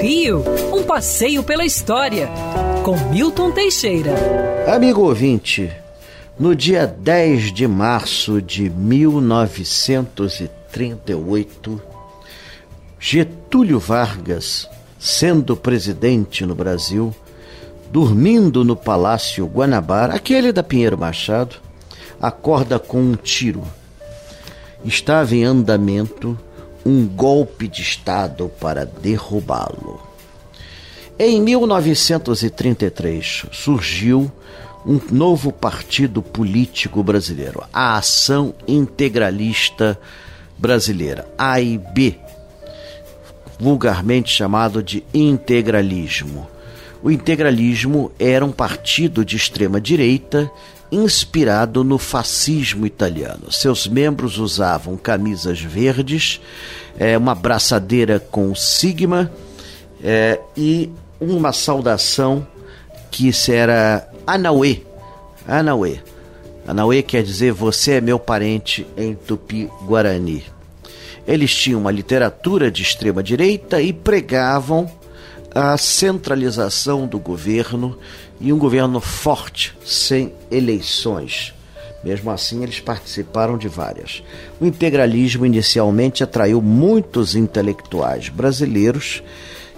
Rio, um passeio pela história, com Milton Teixeira. Amigo ouvinte, no dia 10 de março de 1938, Getúlio Vargas, sendo presidente no Brasil, dormindo no Palácio Guanabara, aquele da Pinheiro Machado, acorda com um tiro. Estava em andamento um golpe de Estado para derrubá-lo. Em 1933 surgiu um novo partido político brasileiro, a Ação Integralista Brasileira, AIB, vulgarmente chamado de integralismo. O integralismo era um partido de extrema direita inspirado no fascismo italiano. Seus membros usavam camisas verdes, é, uma braçadeira com sigma é, e uma saudação que era Anauê. Anauê. Anauê quer dizer você é meu parente em tupi-guarani. Eles tinham uma literatura de extrema direita e pregavam a centralização do governo e um governo forte, sem eleições. Mesmo assim, eles participaram de várias. O integralismo inicialmente atraiu muitos intelectuais brasileiros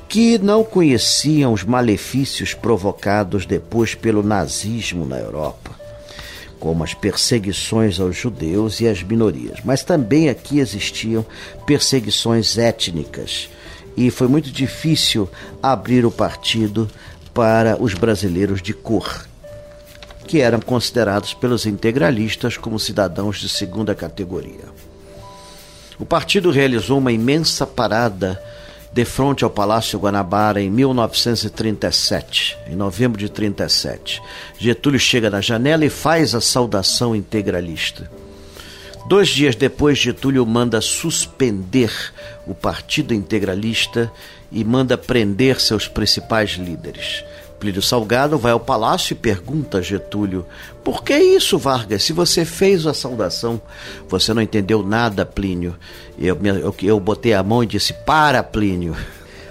que não conheciam os malefícios provocados depois pelo nazismo na Europa, como as perseguições aos judeus e às minorias. Mas também aqui existiam perseguições étnicas e foi muito difícil abrir o partido para os brasileiros de cor, que eram considerados pelos integralistas como cidadãos de segunda categoria. O partido realizou uma imensa parada de frente ao Palácio Guanabara em 1937, em novembro de 37. Getúlio chega na janela e faz a saudação integralista. Dois dias depois, Getúlio manda suspender o Partido Integralista e manda prender seus principais líderes. Plínio Salgado vai ao palácio e pergunta a Getúlio: Por que isso, Vargas? Se você fez a saudação, você não entendeu nada, Plínio. Eu, eu, eu botei a mão e disse: Para, Plínio.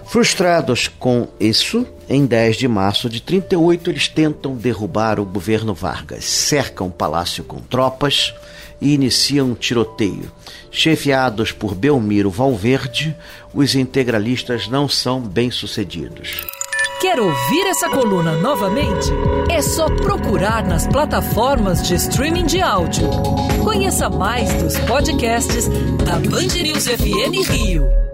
Frustrados com isso, em 10 de março de 38, eles tentam derrubar o governo Vargas, cercam o palácio com tropas e iniciam um tiroteio. Chefiados por Belmiro Valverde, os integralistas não são bem-sucedidos. Quer ouvir essa coluna novamente? É só procurar nas plataformas de streaming de áudio. Conheça mais dos podcasts da Band News FM Rio.